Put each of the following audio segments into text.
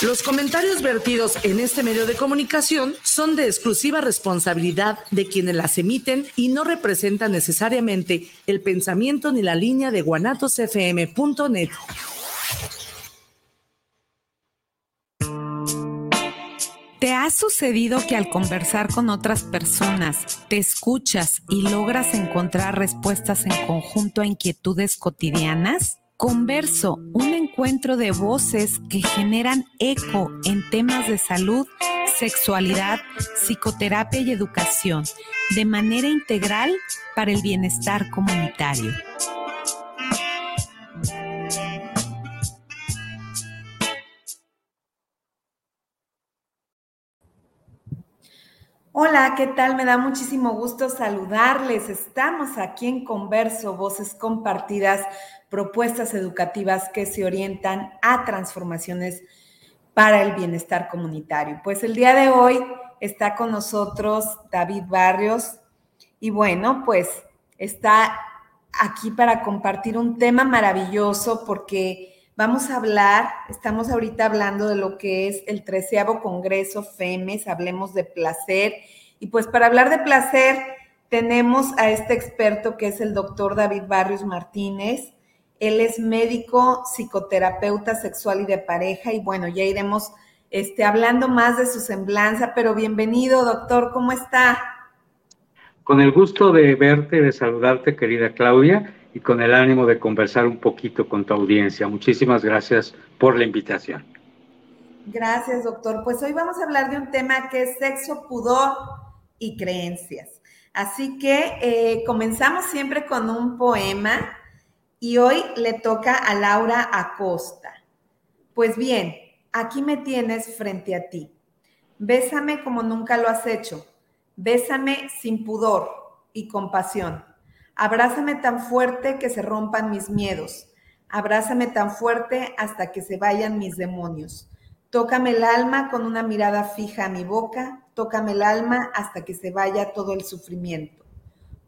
Los comentarios vertidos en este medio de comunicación son de exclusiva responsabilidad de quienes las emiten y no representan necesariamente el pensamiento ni la línea de guanatosfm.net. ¿Te ha sucedido que al conversar con otras personas te escuchas y logras encontrar respuestas en conjunto a inquietudes cotidianas? Converso, un encuentro de voces que generan eco en temas de salud, sexualidad, psicoterapia y educación, de manera integral para el bienestar comunitario. Hola, ¿qué tal? Me da muchísimo gusto saludarles. Estamos aquí en Converso, voces compartidas, propuestas educativas que se orientan a transformaciones para el bienestar comunitario. Pues el día de hoy está con nosotros David Barrios y bueno, pues está aquí para compartir un tema maravilloso porque Vamos a hablar, estamos ahorita hablando de lo que es el treceavo Congreso FEMES, hablemos de placer. Y pues para hablar de placer tenemos a este experto que es el doctor David Barrios Martínez. Él es médico, psicoterapeuta sexual y de pareja. Y bueno, ya iremos este, hablando más de su semblanza, pero bienvenido, doctor, ¿cómo está? Con el gusto de verte, de saludarte, querida Claudia y con el ánimo de conversar un poquito con tu audiencia. Muchísimas gracias por la invitación. Gracias, doctor. Pues hoy vamos a hablar de un tema que es sexo, pudor y creencias. Así que eh, comenzamos siempre con un poema y hoy le toca a Laura Acosta. Pues bien, aquí me tienes frente a ti. Bésame como nunca lo has hecho. Bésame sin pudor y compasión. Abrázame tan fuerte que se rompan mis miedos. Abrázame tan fuerte hasta que se vayan mis demonios. Tócame el alma con una mirada fija a mi boca. Tócame el alma hasta que se vaya todo el sufrimiento.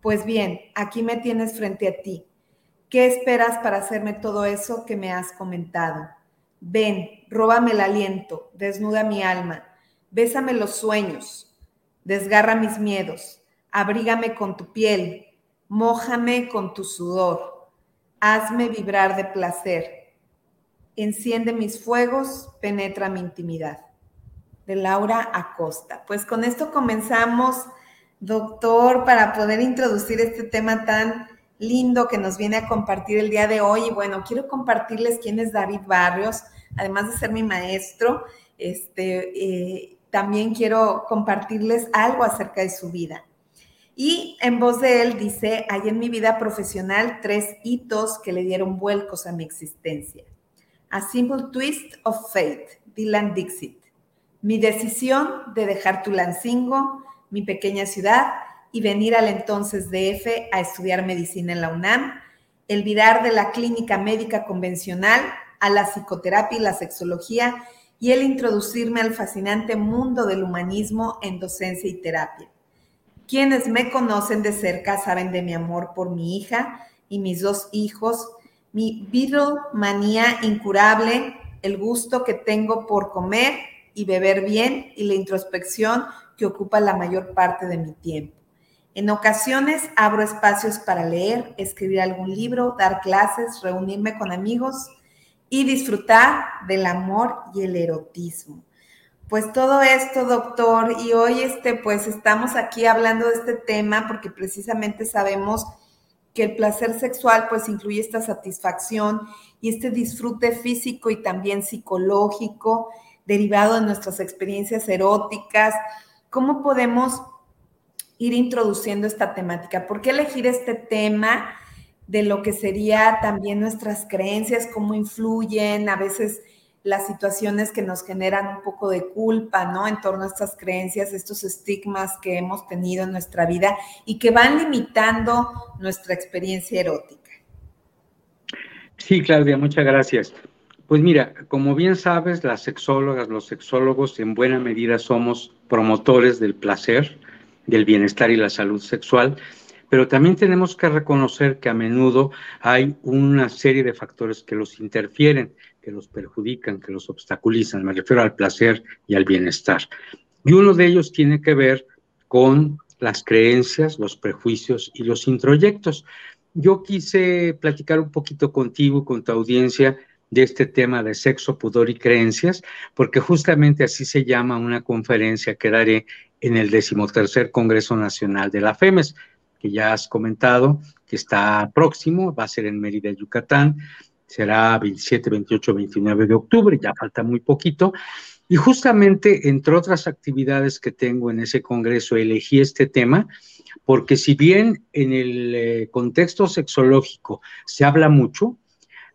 Pues bien, aquí me tienes frente a ti. ¿Qué esperas para hacerme todo eso que me has comentado? Ven, róbame el aliento, desnuda mi alma, bésame los sueños, desgarra mis miedos, abrígame con tu piel, Mójame con tu sudor, hazme vibrar de placer, enciende mis fuegos, penetra mi intimidad. De Laura Acosta. Pues con esto comenzamos, doctor, para poder introducir este tema tan lindo que nos viene a compartir el día de hoy. Y bueno, quiero compartirles quién es David Barrios, además de ser mi maestro, este, eh, también quiero compartirles algo acerca de su vida. Y en voz de él dice, hay en mi vida profesional tres hitos que le dieron vuelcos a mi existencia. A Simple Twist of Fate, Dylan Dixit. Mi decisión de dejar Tulancingo, mi pequeña ciudad, y venir al entonces DF a estudiar medicina en la UNAM, el virar de la clínica médica convencional a la psicoterapia y la sexología, y el introducirme al fascinante mundo del humanismo en docencia y terapia. Quienes me conocen de cerca saben de mi amor por mi hija y mis dos hijos, mi manía incurable, el gusto que tengo por comer y beber bien y la introspección que ocupa la mayor parte de mi tiempo. En ocasiones abro espacios para leer, escribir algún libro, dar clases, reunirme con amigos y disfrutar del amor y el erotismo. Pues todo esto, doctor, y hoy este, pues estamos aquí hablando de este tema porque precisamente sabemos que el placer sexual pues incluye esta satisfacción y este disfrute físico y también psicológico derivado de nuestras experiencias eróticas. ¿Cómo podemos ir introduciendo esta temática? ¿Por qué elegir este tema de lo que sería también nuestras creencias, cómo influyen a veces las situaciones que nos generan un poco de culpa, ¿no? En torno a estas creencias, estos estigmas que hemos tenido en nuestra vida y que van limitando nuestra experiencia erótica. Sí, Claudia, muchas gracias. Pues mira, como bien sabes, las sexólogas, los sexólogos en buena medida somos promotores del placer, del bienestar y la salud sexual, pero también tenemos que reconocer que a menudo hay una serie de factores que los interfieren, que los perjudican, que los obstaculizan. Me refiero al placer y al bienestar. Y uno de ellos tiene que ver con las creencias, los prejuicios y los introyectos. Yo quise platicar un poquito contigo, con tu audiencia, de este tema de sexo, pudor y creencias, porque justamente así se llama una conferencia que daré en el decimotercer Congreso Nacional de la FEMES, que ya has comentado, que está próximo, va a ser en Mérida, Yucatán, será 27, 28, 29 de octubre, ya falta muy poquito. Y justamente, entre otras actividades que tengo en ese congreso, elegí este tema, porque si bien en el eh, contexto sexológico se habla mucho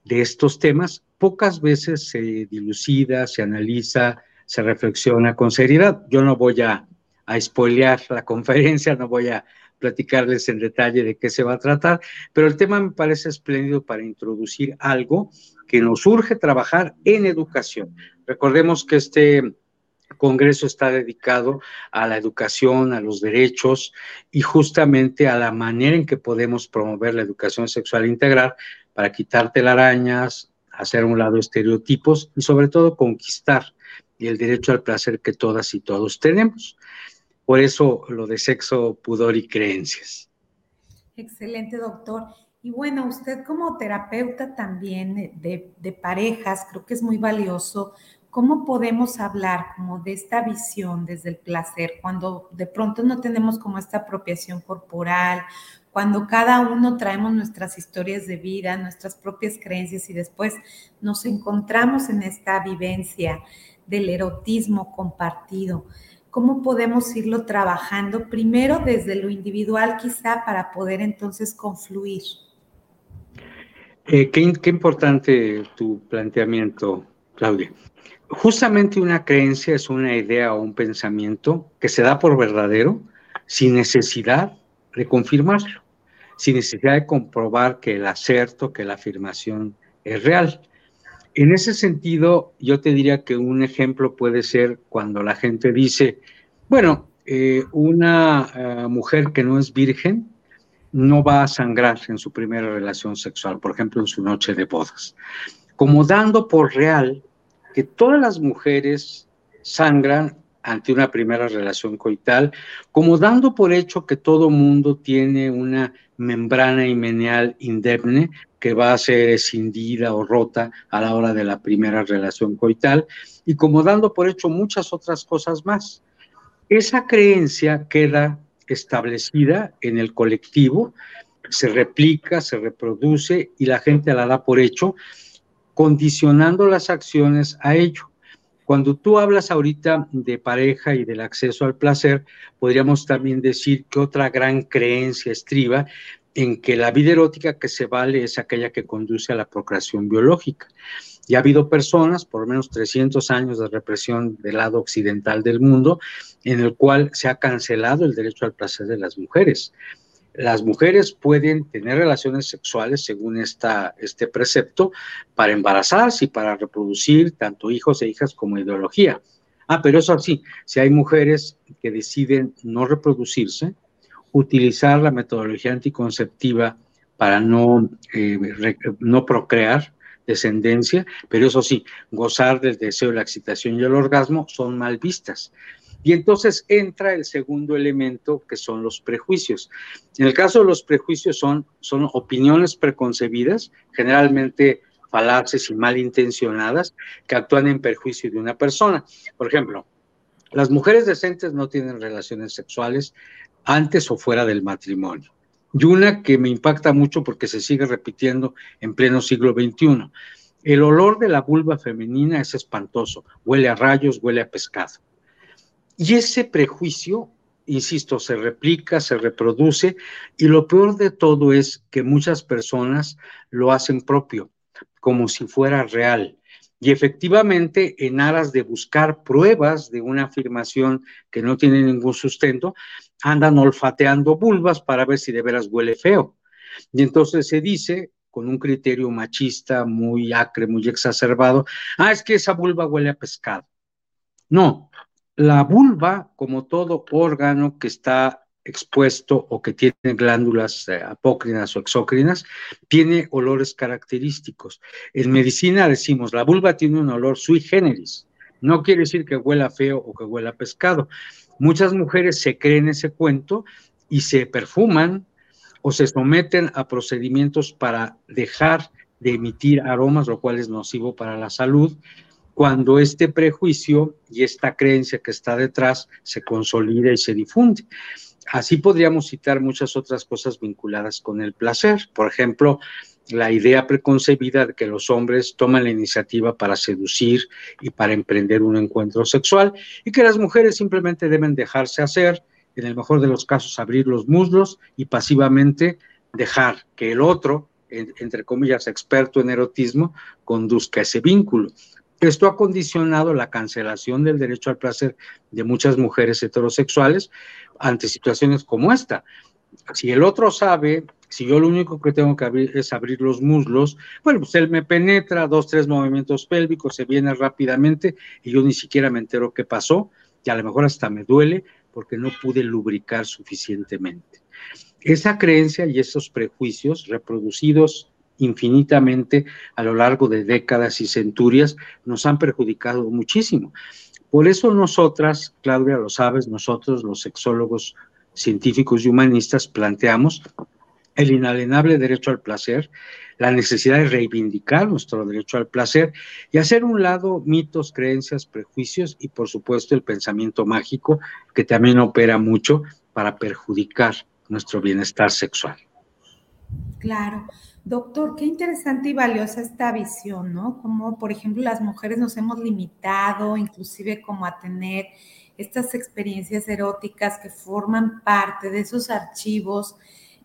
de estos temas, pocas veces se dilucida, se analiza, se reflexiona con seriedad. Yo no voy a, a spoilear la conferencia, no voy a platicarles en detalle de qué se va a tratar, pero el tema me parece espléndido para introducir algo que nos urge trabajar en educación. Recordemos que este Congreso está dedicado a la educación, a los derechos y justamente a la manera en que podemos promover la educación sexual integral para quitar telarañas, hacer a un lado estereotipos y sobre todo conquistar el derecho al placer que todas y todos tenemos. Por eso lo de sexo, pudor y creencias. Excelente, doctor. Y bueno, usted como terapeuta también de, parejas, creo que es muy valioso. ¿Cómo podemos hablar como de esta visión desde el placer cuando de pronto no tenemos como esta apropiación corporal, cuando cada uno traemos nuestras historias de vida, nuestras propias creencias y después nos encontramos en esta vivencia del erotismo compartido? Cómo podemos irlo trabajando primero desde lo individual quizá para poder entonces confluir. Eh, qué, qué importante tu planteamiento, Claudia. Justamente una creencia es una idea o un pensamiento que se da por verdadero sin necesidad de confirmarlo, sin necesidad de comprobar que el acerto, que la afirmación es real. En ese sentido, yo te diría que un ejemplo puede ser cuando la gente dice, bueno, eh, una eh, mujer que no es virgen no va a sangrar en su primera relación sexual, por ejemplo, en su noche de bodas, como dando por real que todas las mujeres sangran ante una primera relación coital, como dando por hecho que todo mundo tiene una membrana himeneal indemne que va a ser escindida o rota a la hora de la primera relación coital, y como dando por hecho muchas otras cosas más. Esa creencia queda establecida en el colectivo, se replica, se reproduce y la gente la da por hecho, condicionando las acciones a ello. Cuando tú hablas ahorita de pareja y del acceso al placer, podríamos también decir que otra gran creencia estriba en que la vida erótica que se vale es aquella que conduce a la procreación biológica. Y ha habido personas, por lo menos 300 años de represión del lado occidental del mundo, en el cual se ha cancelado el derecho al placer de las mujeres. Las mujeres pueden tener relaciones sexuales según esta, este precepto para embarazarse y para reproducir tanto hijos e hijas como ideología. Ah, pero eso sí, si hay mujeres que deciden no reproducirse, utilizar la metodología anticonceptiva para no, eh, no procrear descendencia, pero eso sí, gozar del deseo, la excitación y el orgasmo son mal vistas. Y entonces entra el segundo elemento que son los prejuicios. En el caso de los prejuicios son, son opiniones preconcebidas, generalmente falaces y malintencionadas, que actúan en perjuicio de una persona. Por ejemplo, las mujeres decentes no tienen relaciones sexuales antes o fuera del matrimonio. Y una que me impacta mucho porque se sigue repitiendo en pleno siglo XXI. El olor de la vulva femenina es espantoso, huele a rayos, huele a pescado. Y ese prejuicio, insisto, se replica, se reproduce y lo peor de todo es que muchas personas lo hacen propio, como si fuera real. Y efectivamente, en aras de buscar pruebas de una afirmación que no tiene ningún sustento, andan olfateando vulvas para ver si de veras huele feo. Y entonces se dice, con un criterio machista muy acre, muy exacerbado, ah, es que esa vulva huele a pescado. No, la vulva, como todo órgano que está expuesto o que tiene glándulas eh, apócrinas o exócrinas, tiene olores característicos. En medicina decimos, la vulva tiene un olor sui generis. No quiere decir que huela feo o que huela pescado. Muchas mujeres se creen ese cuento y se perfuman o se someten a procedimientos para dejar de emitir aromas, lo cual es nocivo para la salud, cuando este prejuicio y esta creencia que está detrás se consolida y se difunde. Así podríamos citar muchas otras cosas vinculadas con el placer. Por ejemplo, la idea preconcebida de que los hombres toman la iniciativa para seducir y para emprender un encuentro sexual y que las mujeres simplemente deben dejarse hacer, en el mejor de los casos abrir los muslos y pasivamente dejar que el otro, entre comillas, experto en erotismo, conduzca ese vínculo. Esto ha condicionado la cancelación del derecho al placer de muchas mujeres heterosexuales ante situaciones como esta. Si el otro sabe, si yo lo único que tengo que abrir es abrir los muslos, bueno, pues él me penetra, dos, tres movimientos pélvicos, se viene rápidamente y yo ni siquiera me entero qué pasó y a lo mejor hasta me duele porque no pude lubricar suficientemente. Esa creencia y esos prejuicios reproducidos infinitamente a lo largo de décadas y centurias nos han perjudicado muchísimo. Por eso nosotras, Claudia, lo sabes, nosotros los sexólogos científicos y humanistas planteamos el inalienable derecho al placer, la necesidad de reivindicar nuestro derecho al placer y hacer un lado mitos, creencias, prejuicios y por supuesto el pensamiento mágico que también opera mucho para perjudicar nuestro bienestar sexual. Claro. Doctor, qué interesante y valiosa esta visión, ¿no? Como, por ejemplo, las mujeres nos hemos limitado, inclusive como a tener estas experiencias eróticas que forman parte de esos archivos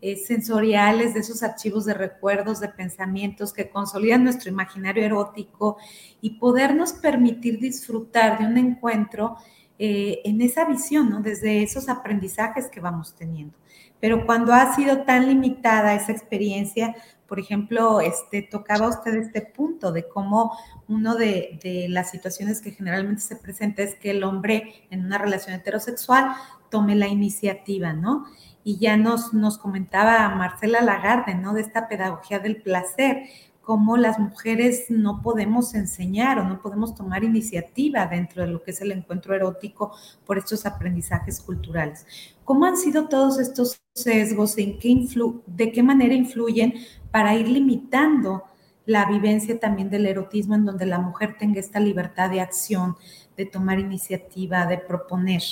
eh, sensoriales, de esos archivos de recuerdos, de pensamientos que consolidan nuestro imaginario erótico y podernos permitir disfrutar de un encuentro eh, en esa visión, ¿no? Desde esos aprendizajes que vamos teniendo. Pero cuando ha sido tan limitada esa experiencia, por ejemplo, este, tocaba usted este punto de cómo una de, de, las situaciones que generalmente se presenta es que el hombre en una relación heterosexual tome la iniciativa, ¿no? Y ya nos, nos comentaba Marcela Lagarde, ¿no? De esta pedagogía del placer, cómo las mujeres no podemos enseñar o no podemos tomar iniciativa dentro de lo que es el encuentro erótico por estos aprendizajes culturales. ¿Cómo han sido todos estos sesgos? ¿En qué ¿De qué manera influyen para ir limitando la vivencia también del erotismo en donde la mujer tenga esta libertad de acción, de tomar iniciativa, de proponer.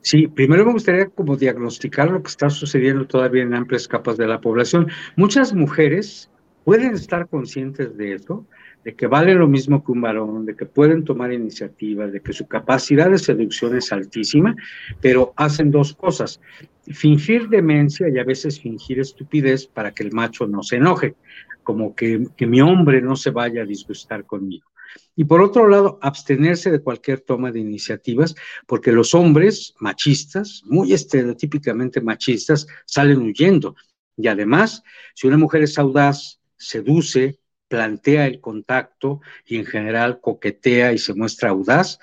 Sí, primero me gustaría como diagnosticar lo que está sucediendo todavía en amplias capas de la población. Muchas mujeres pueden estar conscientes de eso, de que vale lo mismo que un varón, de que pueden tomar iniciativas, de que su capacidad de seducción es altísima, pero hacen dos cosas fingir demencia y a veces fingir estupidez para que el macho no se enoje, como que, que mi hombre no se vaya a disgustar conmigo. Y por otro lado, abstenerse de cualquier toma de iniciativas, porque los hombres machistas, muy estereotípicamente machistas, salen huyendo. Y además, si una mujer es audaz, seduce, plantea el contacto y en general coquetea y se muestra audaz,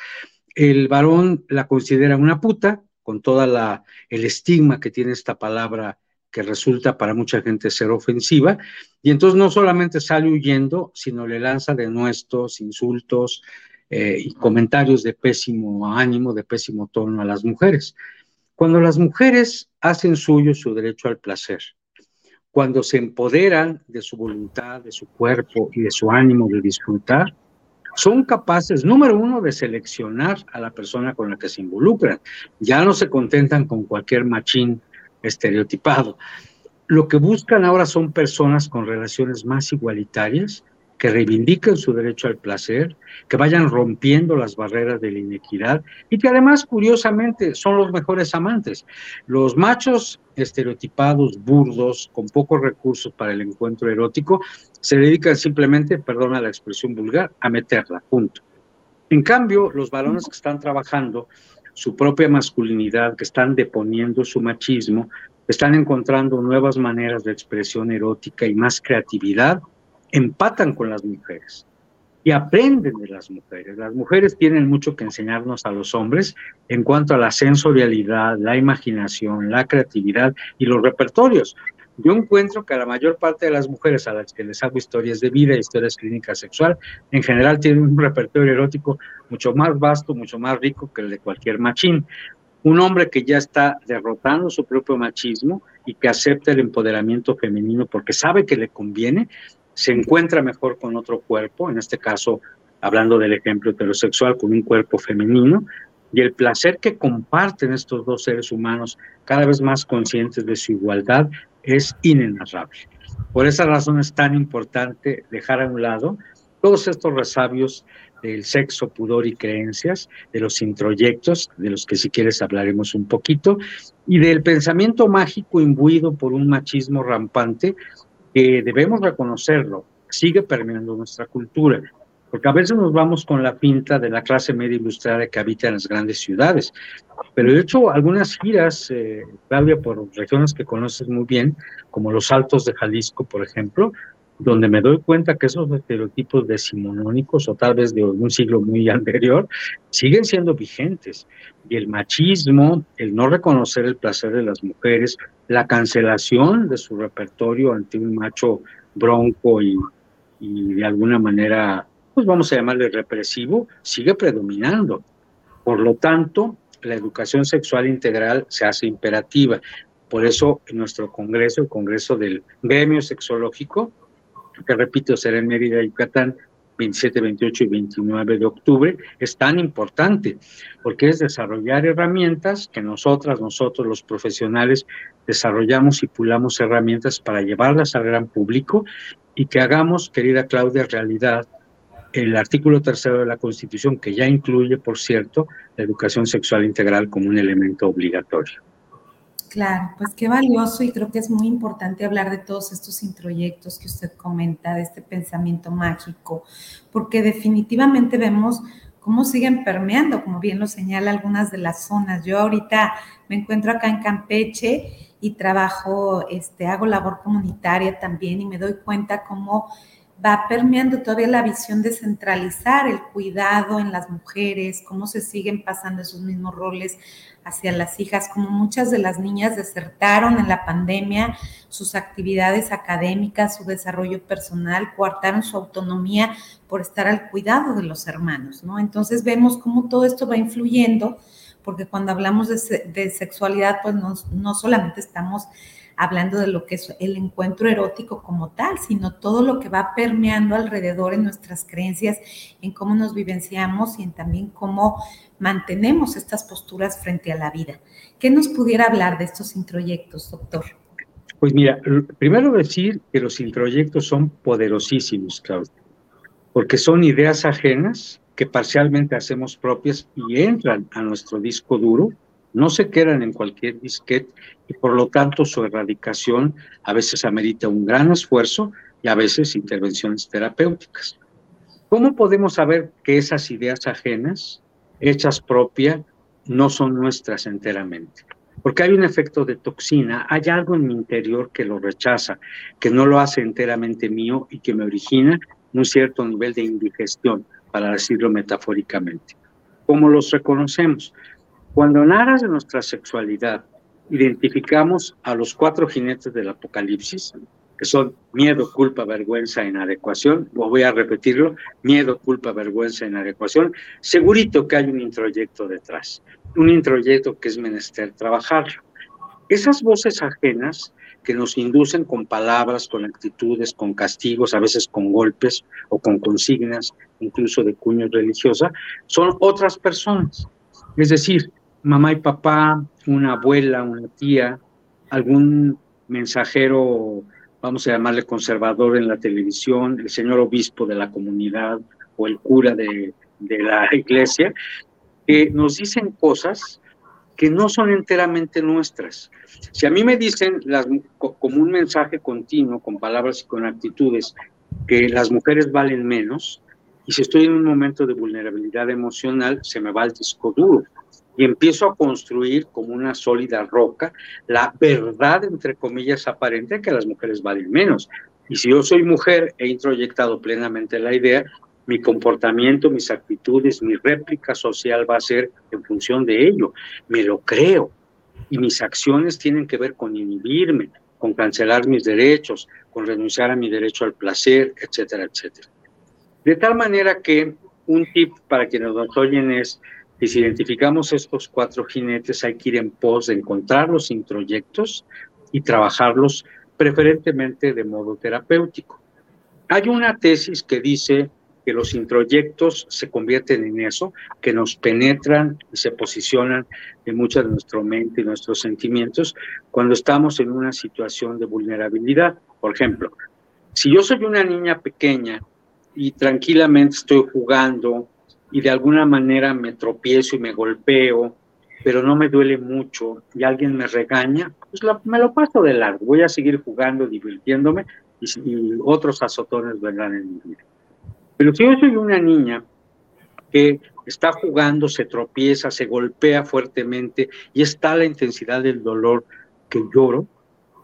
el varón la considera una puta con toda la el estigma que tiene esta palabra que resulta para mucha gente ser ofensiva, y entonces no solamente sale huyendo, sino le lanza denuestos, insultos eh, y comentarios de pésimo ánimo, de pésimo tono a las mujeres. Cuando las mujeres hacen suyo su derecho al placer, cuando se empoderan de su voluntad, de su cuerpo y de su ánimo de disfrutar, son capaces, número uno, de seleccionar a la persona con la que se involucran. Ya no se contentan con cualquier machín estereotipado. Lo que buscan ahora son personas con relaciones más igualitarias, que reivindiquen su derecho al placer, que vayan rompiendo las barreras de la inequidad y que además, curiosamente, son los mejores amantes. Los machos estereotipados, burdos, con pocos recursos para el encuentro erótico, se dedican simplemente, perdona la expresión vulgar, a meterla, punto. En cambio, los varones que están trabajando su propia masculinidad, que están deponiendo su machismo, están encontrando nuevas maneras de expresión erótica y más creatividad, empatan con las mujeres. y aprenden de las mujeres. Las mujeres tienen mucho que enseñarnos a los hombres en cuanto a la sensorialidad, la imaginación, la creatividad y los repertorios. Yo encuentro que la mayor parte de las mujeres a las que les hago historias de vida, historias clínicas sexual, en general tienen un repertorio erótico mucho más vasto, mucho más rico que el de cualquier machín. Un hombre que ya está derrotando su propio machismo y que acepta el empoderamiento femenino porque sabe que le conviene, se encuentra mejor con otro cuerpo, en este caso hablando del ejemplo heterosexual, con un cuerpo femenino, y el placer que comparten estos dos seres humanos, cada vez más conscientes de su igualdad, es inenarrable. Por esa razón es tan importante dejar a un lado todos estos resabios del sexo, pudor y creencias, de los introyectos, de los que si quieres hablaremos un poquito, y del pensamiento mágico imbuido por un machismo rampante que debemos reconocerlo, sigue permeando nuestra cultura, porque a veces nos vamos con la pinta de la clase media ilustrada que habita en las grandes ciudades. Pero he hecho algunas giras, eh, Claudia, por regiones que conoces muy bien, como los Altos de Jalisco, por ejemplo, donde me doy cuenta que esos estereotipos decimonónicos o tal vez de un siglo muy anterior siguen siendo vigentes. Y el machismo, el no reconocer el placer de las mujeres, la cancelación de su repertorio ante un macho bronco y, y de alguna manera pues vamos a llamarle represivo, sigue predominando. Por lo tanto, la educación sexual integral se hace imperativa. Por eso, en nuestro congreso, el congreso del gremio sexológico, que repito, será en Mérida, Yucatán, 27, 28 y 29 de octubre, es tan importante, porque es desarrollar herramientas que nosotras, nosotros los profesionales, desarrollamos y pulamos herramientas para llevarlas al gran público y que hagamos, querida Claudia, realidad el artículo tercero de la Constitución, que ya incluye, por cierto, la educación sexual integral como un elemento obligatorio. Claro, pues qué valioso y creo que es muy importante hablar de todos estos introyectos que usted comenta, de este pensamiento mágico, porque definitivamente vemos cómo siguen permeando, como bien lo señala algunas de las zonas. Yo ahorita me encuentro acá en Campeche y trabajo, este, hago labor comunitaria también y me doy cuenta cómo va permeando todavía la visión de centralizar el cuidado en las mujeres, cómo se siguen pasando esos mismos roles hacia las hijas, como muchas de las niñas desertaron en la pandemia sus actividades académicas, su desarrollo personal, coartaron su autonomía por estar al cuidado de los hermanos, ¿no? Entonces vemos cómo todo esto va influyendo, porque cuando hablamos de, sexualidad, pues no, no solamente estamos hablando de lo que es el encuentro erótico como tal, sino todo lo que va permeando alrededor en nuestras creencias, en cómo nos vivenciamos y en también cómo mantenemos estas posturas frente a la vida. ¿Qué nos pudiera hablar de estos introyectos, doctor? Pues mira, primero decir que los introyectos son poderosísimos, Claudia, porque son ideas ajenas que parcialmente hacemos propias y entran a nuestro disco duro no se quedan en cualquier disquete y por lo tanto su erradicación a veces amerita un gran esfuerzo y a veces intervenciones terapéuticas. ¿Cómo podemos saber que esas ideas ajenas, hechas propias, no son nuestras enteramente? Porque hay un efecto de toxina, hay algo en mi interior que lo rechaza, que no lo hace enteramente mío y que me origina un cierto nivel de indigestión, para decirlo metafóricamente. ¿Cómo los reconocemos? Cuando en aras de nuestra sexualidad identificamos a los cuatro jinetes del apocalipsis, que son miedo, culpa, vergüenza, inadecuación, o voy a repetirlo, miedo, culpa, vergüenza, inadecuación, segurito que hay un introyecto detrás, un introyecto que es menester trabajarlo. Esas voces ajenas que nos inducen con palabras, con actitudes, con castigos, a veces con golpes o con consignas, incluso de cuño religiosa, son otras personas. Es decir, mamá y papá, una abuela, una tía, algún mensajero, vamos a llamarle conservador en la televisión, el señor obispo de la comunidad o el cura de, la iglesia, que nos dicen cosas que no son enteramente nuestras. Si a mí me dicen como un mensaje continuo, con palabras y con actitudes, que las mujeres valen menos, y si estoy en un momento de vulnerabilidad emocional, se me va el disco duro y empiezo a construir como una sólida roca la verdad, entre comillas, aparente que las mujeres valen menos. Y si yo soy mujer, he introyectado plenamente la idea mi comportamiento, mis actitudes, mi réplica social va a ser en función de ello. Me lo creo. Y mis acciones tienen que ver con inhibirme, con cancelar mis derechos, con renunciar a mi derecho al placer, etcétera, etcétera. De tal manera que un tip para quienes nos oyen es que si identificamos estos cuatro jinetes hay que ir en pos de encontrar los introyectos y trabajarlos preferentemente de modo terapéutico. Hay una tesis que dice que los introyectos se convierten en eso, que nos penetran y se posicionan en mucha de nuestra mente y nuestros sentimientos cuando estamos en una situación de vulnerabilidad. Por ejemplo, si yo soy una niña pequeña y tranquilamente estoy jugando y de alguna manera me tropiezo y me golpeo, pero no me duele mucho y alguien me regaña, pues me lo paso de largo, voy a seguir jugando, divirtiéndome y, y otros azotones vendrán en mi vida. Pero si yo soy una niña que está jugando, se tropieza, se golpea fuertemente y está la intensidad del dolor que lloro,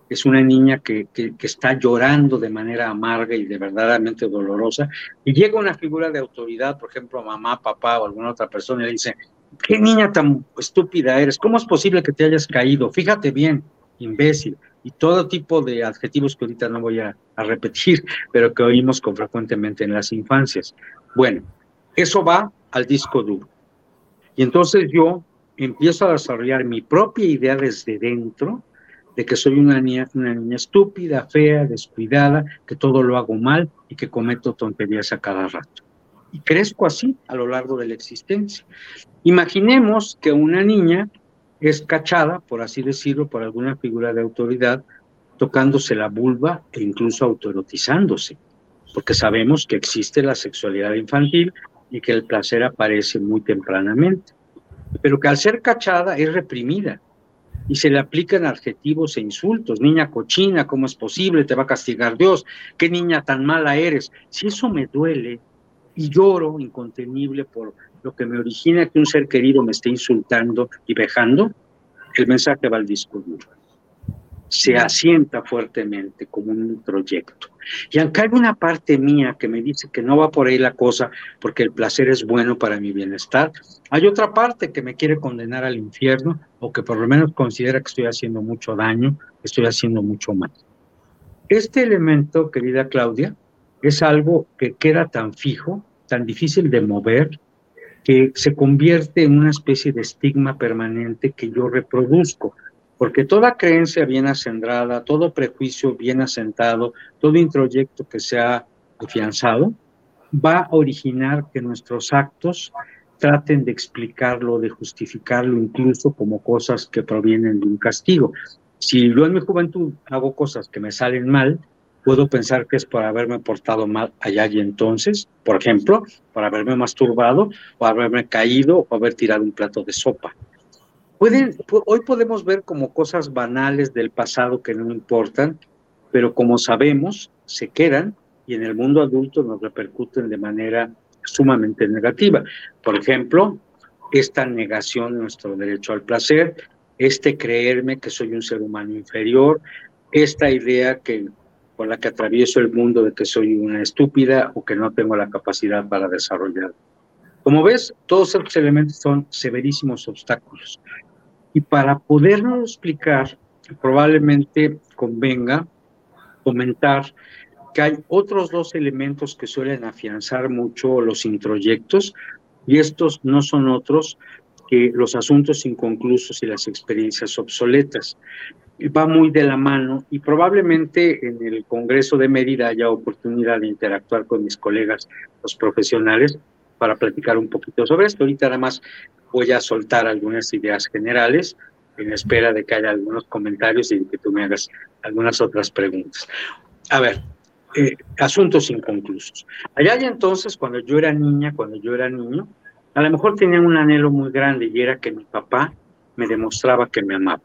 es una niña que, que, está llorando de manera amarga y de verdaderamente dolorosa, y llega una figura de autoridad, por ejemplo, mamá, papá o alguna otra persona, y le dice, ¿qué niña tan estúpida eres? ¿Cómo es posible que te hayas caído? Fíjate bien, imbécil, y todo tipo de adjetivos que ahorita no voy a, a repetir, pero que oímos con frecuentemente en las infancias. Bueno, eso va al disco duro. Y entonces yo empiezo a desarrollar mi propia idea desde dentro de que soy una niña, una niña estúpida, fea, descuidada, que todo lo hago mal y que cometo tonterías a cada rato. Y crezco así a lo largo de la existencia. Imaginemos que una niña es cachada, por así decirlo, por alguna figura de autoridad, tocándose la vulva e incluso autoerotizándose, porque sabemos que existe la sexualidad infantil y que el placer aparece muy tempranamente, pero que al ser cachada es reprimida y se le aplican adjetivos e insultos. Niña cochina, ¿cómo es posible? Te va a castigar Dios. ¿Qué niña tan mala eres? Si eso me duele y lloro incontenible por lo que me origina que un ser querido me esté insultando y vejando, el mensaje va al disco. Se asienta fuertemente como un proyecto. Y aunque hay una parte mía que me dice que no va por ahí la cosa porque el placer es bueno para mi bienestar, hay otra parte que me quiere condenar al infierno o que por lo menos considera que estoy haciendo mucho daño, que estoy haciendo mucho mal. Este elemento, querida Claudia, es algo que queda tan fijo, tan difícil de mover, que se convierte en una especie de estigma permanente que yo reproduzco, porque toda creencia bien acendrada, todo prejuicio bien asentado, todo introyecto que se ha afianzado, va a originar que nuestros actos traten de explicarlo, de justificarlo incluso como cosas que provienen de un castigo. Si yo en mi juventud hago cosas que me salen mal, puedo pensar que es por haberme portado mal allá y entonces, por ejemplo, por haberme masturbado o haberme caído o haber tirado un plato de sopa. Pueden, hoy podemos ver como cosas banales del pasado que no importan, pero como sabemos, se quedan y en el mundo adulto nos repercuten de manera sumamente negativa. Por ejemplo, esta negación de nuestro derecho al placer, este creerme que soy un ser humano inferior, esta idea que con la que atravieso el mundo de que soy una estúpida o que no tengo la capacidad para desarrollar. Como ves, todos estos elementos son severísimos obstáculos. Y para poderlo explicar, probablemente convenga comentar que hay otros dos elementos que suelen afianzar mucho los introyectos, y estos no son otros que los asuntos inconclusos y las experiencias obsoletas va muy de la mano y probablemente en el Congreso de Mérida haya oportunidad de interactuar con mis colegas, los profesionales, para platicar un poquito sobre esto. Ahorita además voy a soltar algunas ideas generales en espera de que haya algunos comentarios y que tú me hagas algunas otras preguntas. A ver, eh, asuntos inconclusos. Allá entonces, cuando yo era niña, cuando yo era niño, a lo mejor tenía un anhelo muy grande y era que mi papá me demostraba que me amaba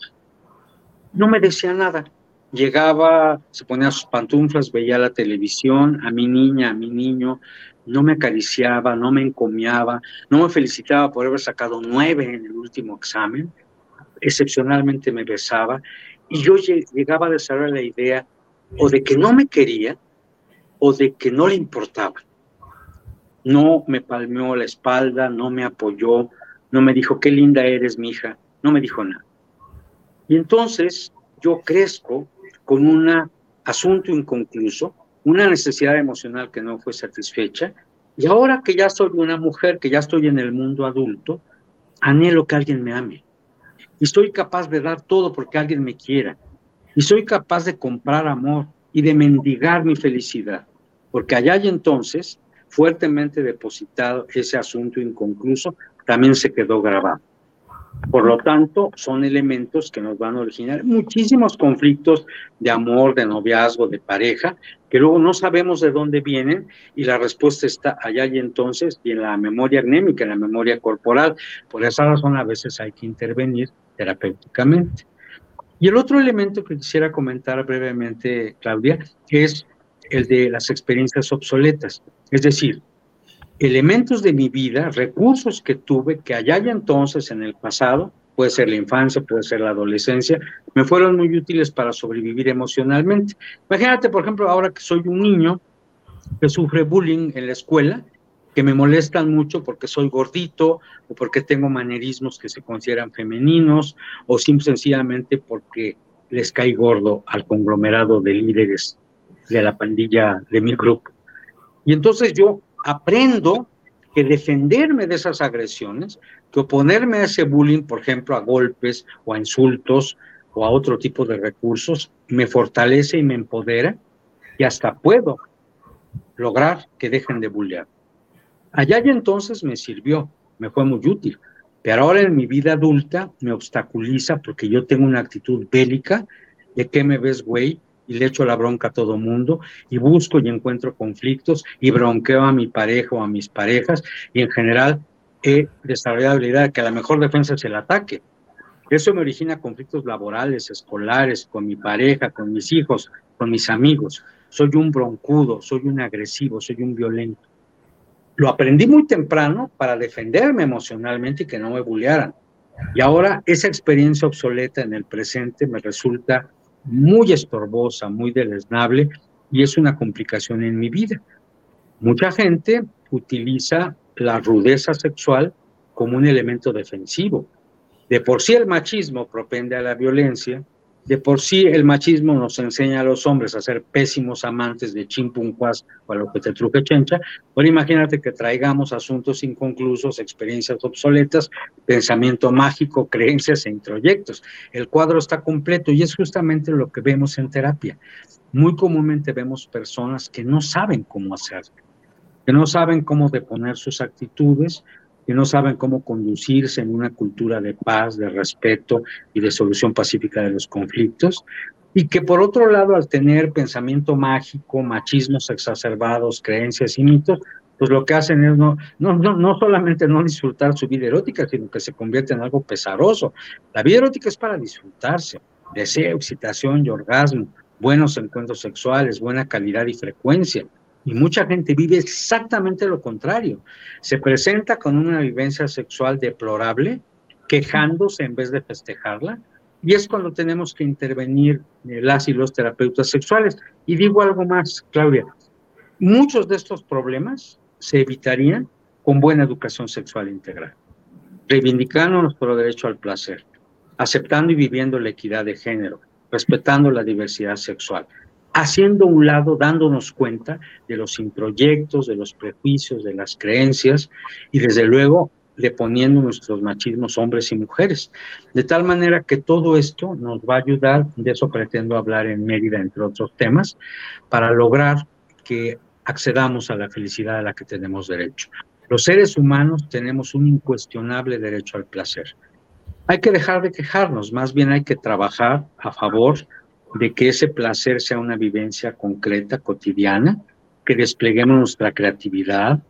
no me decía nada. Llegaba, se ponía sus pantuflas, veía la televisión, a mi niña, a mi niño, no me acariciaba, no me encomiaba, no me felicitaba por haber sacado nueve en el último examen, excepcionalmente me besaba, y yo llegaba a desarrollar la idea o de que no me quería o de que no le importaba. no me palmeó la espalda, no me apoyó, no me dijo, qué linda eres, mi hija, no me dijo nada. Y entonces yo crezco con un asunto inconcluso, una necesidad emocional que no fue satisfecha, y ahora que ya soy una mujer, que ya estoy en el mundo adulto, anhelo que alguien me ame. Y soy capaz de dar todo porque alguien me quiera. Y soy capaz de comprar amor y de mendigar mi felicidad. Porque allá y entonces, fuertemente depositado ese asunto inconcluso, también se quedó grabado. Por lo tanto, son elementos que nos van a originar muchísimos conflictos de amor, de noviazgo, de pareja, que luego no sabemos de dónde vienen y la respuesta está allá y entonces y en la memoria anémica, en la memoria corporal. Por esa razón a veces hay que intervenir terapéuticamente. Y el otro elemento que quisiera comentar brevemente, Claudia, es el de las experiencias obsoletas. Es decir, elementos de mi vida, recursos que tuve que allá y entonces en el pasado, puede ser la infancia, puede ser la adolescencia, me fueron muy útiles para sobrevivir emocionalmente. Imagínate, por ejemplo, ahora que soy un niño que sufre bullying en la escuela, que me molestan mucho porque soy gordito o porque tengo manerismos que se consideran femeninos o simple sencillamente porque les cae gordo al conglomerado de líderes de la pandilla de mi grupo. Y entonces yo aprendo que defenderme de esas agresiones, que oponerme a ese bullying, por ejemplo, a golpes o a insultos o a otro tipo de recursos, me fortalece y me empodera y hasta puedo lograr que dejen de bullear. Allá y entonces me sirvió, me fue muy útil, pero ahora en mi vida adulta me obstaculiza porque yo tengo una actitud bélica de que me ves, güey, y le echo la bronca a todo mundo y busco y encuentro conflictos y bronqueo a mi pareja o a mis parejas y en general he desarrollado la de que la mejor defensa es el ataque. Eso me origina conflictos laborales, escolares, con mi pareja, con mis hijos, con mis amigos. Soy un broncudo, soy un agresivo, soy un violento. Lo aprendí muy temprano para defenderme emocionalmente y que no me bullearan. Y ahora esa experiencia obsoleta en el presente me resulta muy estorbosa, muy deleznable y es una complicación en mi vida. Mucha gente utiliza la rudeza sexual como un elemento defensivo. De por sí el machismo propende a la violencia, de por sí el machismo nos enseña a los hombres a ser pésimos amantes de chimpuncuas o a lo que te truque chencha. Ahora imagínate que traigamos asuntos inconclusos, experiencias obsoletas, pensamiento mágico, creencias e introyectos. El cuadro está completo y es justamente lo que vemos en terapia. Muy comúnmente vemos personas que no saben cómo hacerlo, que no saben cómo deponer sus actitudes, que no saben cómo conducirse en una cultura de paz, de respeto y de solución pacífica de los conflictos, y que por otro lado, al tener pensamiento mágico, machismos exacerbados, creencias y mitos, pues lo que hacen es no, no, no, solamente no disfrutar su vida erótica, sino que se convierte en algo pesaroso. La vida erótica es para disfrutarse, deseo, excitación y orgasmo, buenos encuentros sexuales, buena calidad y frecuencia. Y mucha gente vive exactamente lo contrario. Se presenta con una vivencia sexual deplorable, quejándose en vez de festejarla. Y es cuando tenemos que intervenir eh, las y los terapeutas sexuales. Y digo algo más, Claudia. Muchos de estos problemas se evitarían con buena educación sexual integral, reivindicando nuestro derecho al placer, aceptando y viviendo la equidad de género, respetando la diversidad sexual haciendo un lado, dándonos cuenta de los introyectos, de los prejuicios, de las creencias y desde luego poniendo nuestros machismos hombres y mujeres. De tal manera que todo esto nos va a ayudar, de eso pretendo hablar en Mérida, entre otros temas, para lograr que accedamos a la felicidad a la que tenemos derecho. Los seres humanos tenemos un incuestionable derecho al placer. Hay que dejar de quejarnos, más bien hay que trabajar a favor de que ese placer sea una vivencia concreta, cotidiana, que despleguemos nuestra creatividad,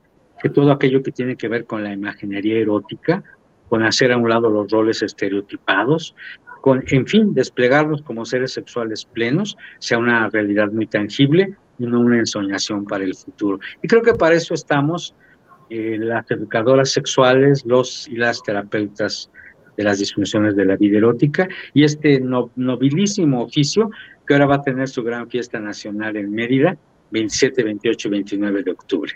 que todo aquello que tiene que ver con la imaginería erótica, con hacer a un lado los roles estereotipados, con, en fin, desplegarnos como seres sexuales plenos, sea una realidad muy tangible y no una ensoñación para el futuro. Y creo que para eso estamos eh, las educadoras sexuales, los y las terapeutas de las disfunciones de la vida erótica y este nobilísimo oficio que ahora va a tener su gran fiesta nacional en Mérida, 27, 28 y 29 de octubre.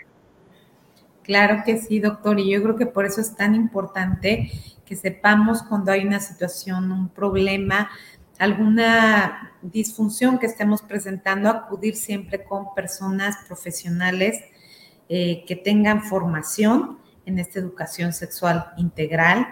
Claro que sí, doctor, y yo creo que por eso es tan importante que sepamos cuando hay una situación, un problema, alguna disfunción que estemos presentando, acudir siempre con personas profesionales eh, que tengan formación en esta educación sexual integral,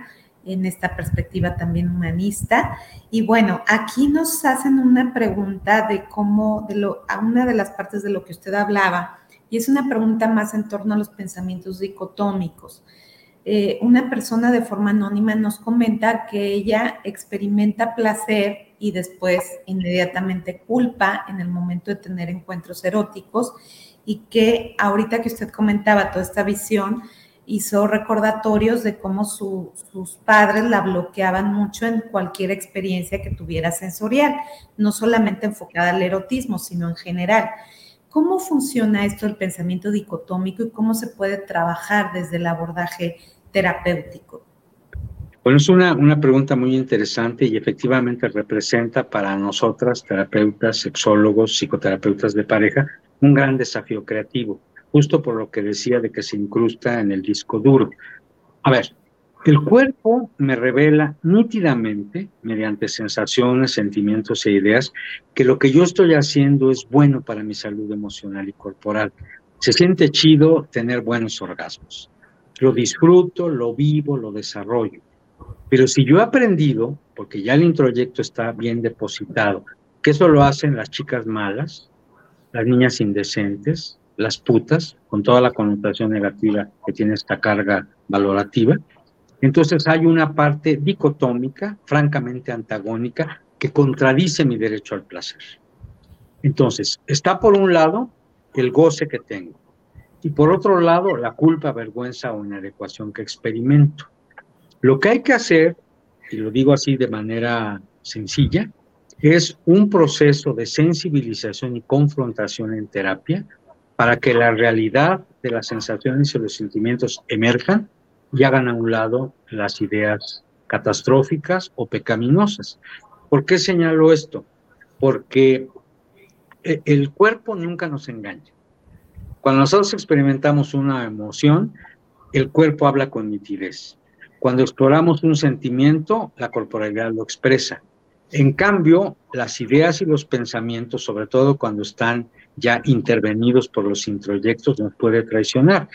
en esta perspectiva también humanista. Y bueno, aquí nos hacen una pregunta de cómo, de lo, a una de las partes de lo que usted hablaba, y es una pregunta más en torno a los pensamientos dicotómicos. Eh, una persona de forma anónima nos comenta que ella experimenta placer y después inmediatamente culpa en el momento de tener encuentros eróticos y que ahorita que usted comentaba toda esta visión, hizo recordatorios de cómo sus padres la bloqueaban mucho en cualquier experiencia que tuviera sensorial, no solamente enfocada al erotismo, sino en general. ¿Cómo funciona esto del pensamiento dicotómico y cómo se puede trabajar desde el abordaje terapéutico? Bueno, es una, una pregunta muy interesante y efectivamente representa para nosotras, terapeutas, sexólogos, psicoterapeutas de pareja, un gran desafío creativo justo por lo que decía de que se incrusta en el disco duro. A ver, el cuerpo me revela nítidamente, mediante sensaciones, sentimientos e ideas, que lo que yo estoy haciendo es bueno para mi salud emocional y corporal. Se siente chido tener buenos orgasmos. Lo disfruto, lo vivo, lo desarrollo. Pero si yo he aprendido, porque ya el introyecto está bien depositado, que eso lo hacen las chicas malas, las niñas indecentes, las putas, con toda la connotación negativa que tiene esta carga valorativa. Entonces hay una parte dicotómica, francamente antagónica, que contradice mi derecho al placer. Entonces, está por un lado el goce que tengo y por otro lado la culpa, vergüenza o inadecuación que experimento. Lo que hay que hacer, y lo digo así de manera sencilla, es un proceso de sensibilización y confrontación en terapia para que la realidad de las sensaciones y los sentimientos emerjan y hagan a un lado las ideas catastróficas o pecaminosas. ¿Por qué señalo esto? Porque e, el cuerpo nunca nos engaña. Cuando nosotros experimentamos una emoción, el cuerpo habla con nitidez. Cuando exploramos un sentimiento, la corporalidad lo expresa. En cambio, las ideas y los pensamientos, sobre todo cuando están ya intervenidos por los introyectos nos puede traicionar.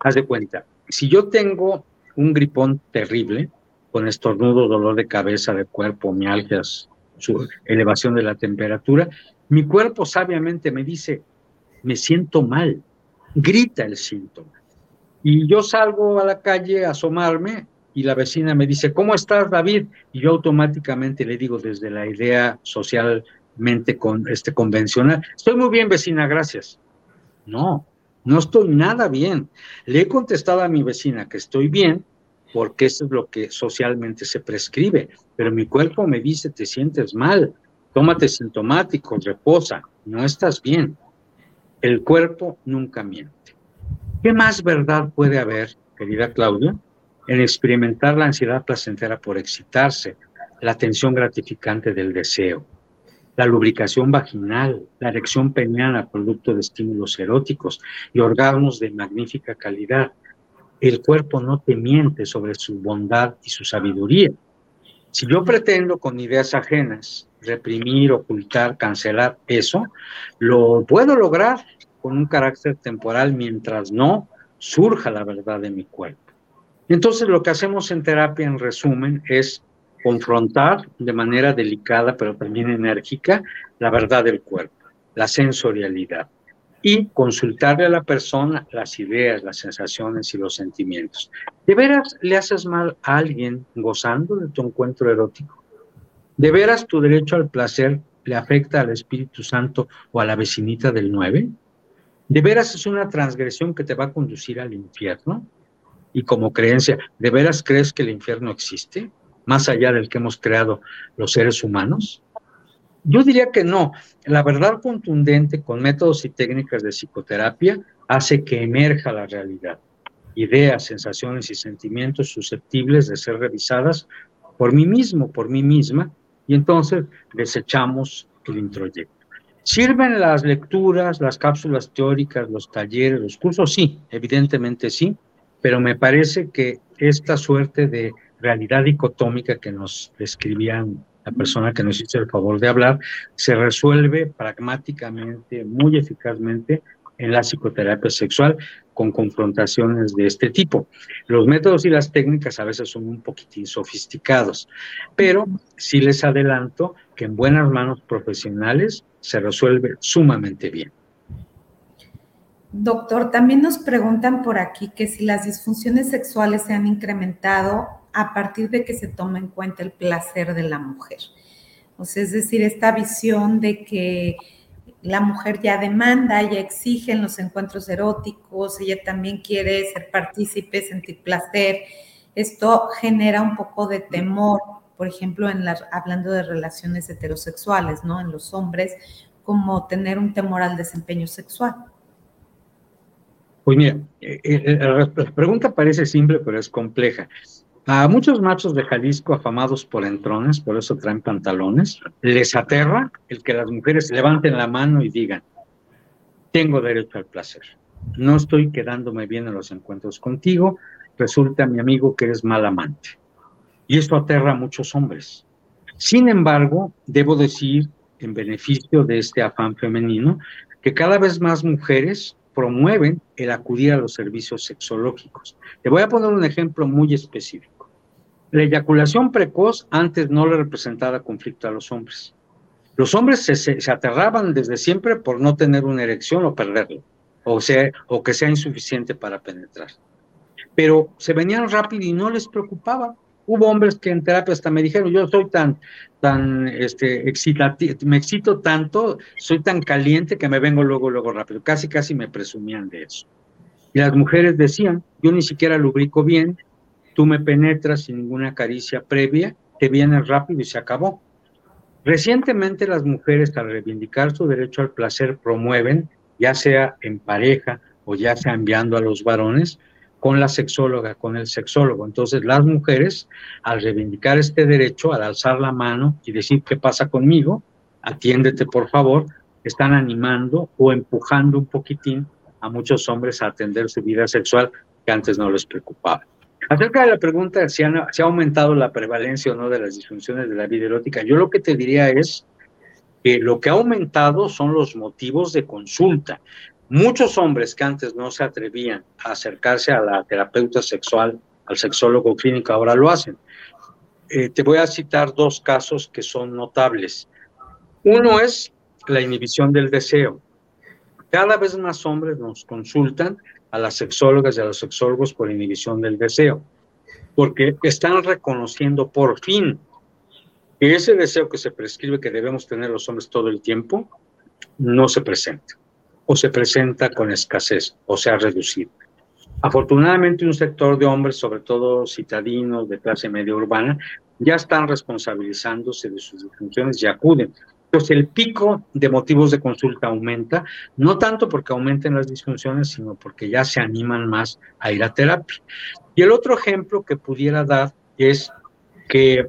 Haz de cuenta, si yo tengo un gripón terrible, con estornudo, dolor de cabeza, de cuerpo, mialgias, su elevación de la temperatura, mi cuerpo sabiamente me dice, me siento mal, grita el síntoma. Y yo salgo a la calle a asomarme y la vecina me dice, ¿cómo estás, David? Y yo automáticamente le digo desde la idea social mente con, este, convencional. Estoy muy bien, vecina, gracias. No, no estoy nada bien. Le he contestado a mi vecina que estoy bien porque eso es lo que socialmente se prescribe, pero mi cuerpo me dice, te sientes mal, tómate sintomático, reposa, no estás bien. El cuerpo nunca miente. ¿Qué más verdad puede haber, querida Claudia, en experimentar la ansiedad placentera por excitarse, la tensión gratificante del deseo, la lubricación vaginal, la erección peniana, producto de estímulos eróticos y orgasmos de magnífica calidad. El cuerpo no te miente sobre su bondad y su sabiduría. Si yo pretendo con ideas ajenas reprimir, ocultar, cancelar eso, lo puedo lograr con un carácter temporal mientras no surja la verdad de mi cuerpo. Entonces lo que hacemos en terapia, en resumen, es confrontar de manera delicada, pero también enérgica, la verdad del cuerpo, la sensorialidad, y consultarle a la persona las ideas, las sensaciones y los sentimientos. ¿De veras le haces mal a alguien gozando de tu encuentro erótico? ¿De veras tu derecho al placer le afecta al Espíritu Santo o a la vecinita del 9? ¿De veras es una transgresión que te va a conducir al infierno? Y como creencia, ¿de veras crees que el infierno existe? Más allá del que hemos creado los seres humanos? Yo diría que no. La verdad contundente con métodos y técnicas de psicoterapia hace que emerja la realidad. Ideas, sensaciones y sentimientos susceptibles de ser revisadas por mí mismo, por mí misma, y entonces desechamos el introyecto. ¿Sirven las lecturas, las cápsulas teóricas, los talleres, los cursos? Sí, evidentemente sí, pero me parece que esta suerte de realidad dicotómica que nos describían la persona que nos hizo el favor de hablar, se resuelve pragmáticamente, muy eficazmente en la psicoterapia sexual con confrontaciones de este tipo. Los métodos y las técnicas a veces son un poquitín sofisticados, pero sí les adelanto que en buenas manos profesionales se resuelve sumamente bien. Doctor, también nos preguntan por aquí que si las disfunciones sexuales se han incrementado a partir de que se toma en cuenta el placer de la mujer. O sea, es decir, esta visión de que la mujer ya demanda, ya exige en los encuentros eróticos, ella también quiere ser partícipe, sentir placer. Esto genera un poco de temor, por ejemplo, en hablando de relaciones heterosexuales, ¿no? En los hombres, como tener un temor al desempeño sexual. Pues mira, eh, eh, la pregunta parece simple, pero es compleja. A muchos machos de Jalisco afamados por entrones, por eso traen pantalones, les aterra el que las mujeres levanten la mano y digan, tengo derecho al placer. No estoy quedándome bien en los encuentros contigo, resulta mi amigo que eres mal amante. Y esto aterra a muchos hombres. Sin embargo, debo decir, en beneficio de este afán femenino, que cada vez más mujeres promueven el acudir a los servicios sexológicos. Te voy a poner un ejemplo muy específico. La eyaculación precoz antes no le representaba conflicto a los hombres. Los hombres se, aterraban desde siempre por no tener una erección o perderlo, o, sea, o que sea insuficiente para penetrar. Pero se venían rápido y no les preocupaba. Hubo hombres que en terapia hasta me dijeron, yo soy tan, tan este, excitativo, me excito tanto, soy tan caliente que me vengo luego, luego rápido. Casi, casi me presumían de eso. Y las mujeres decían, yo ni siquiera lubrico bien, tú me penetras sin ninguna caricia previa, te vienes rápido y se acabó. Recientemente las mujeres al reivindicar su derecho al placer promueven, ya sea en pareja o ya sea enviando a los varones, con la sexóloga, con el sexólogo. Entonces las mujeres, al reivindicar este derecho, al alzar la mano y decir qué pasa conmigo, atiéndete por favor, están animando o empujando un poquitín a muchos hombres a atender su vida sexual que antes no les preocupaba. Acerca de la pregunta si, si ha aumentado la prevalencia o no de las disfunciones de la vida erótica, yo lo que te diría es que lo que ha aumentado son los motivos de consulta. Muchos hombres que antes no se atrevían a acercarse a la terapeuta sexual, al sexólogo clínico, ahora lo hacen. Eh, te voy a citar dos casos que son notables. Uno es la inhibición del deseo. Cada vez más hombres nos consultan a las sexólogas y a los sexólogos por inhibición del deseo, porque están reconociendo por fin que ese deseo que se prescribe que debemos tener los hombres todo el tiempo no se presenta o se presenta con escasez o se ha reducido. Afortunadamente un sector de hombres, sobre todo citadinos de clase media urbana, ya están responsabilizándose de sus disfunciones y acuden. Entonces el pico de motivos de consulta aumenta, no tanto porque aumenten las disfunciones, sino porque ya se animan más a ir a terapia. Y el otro ejemplo que pudiera dar es que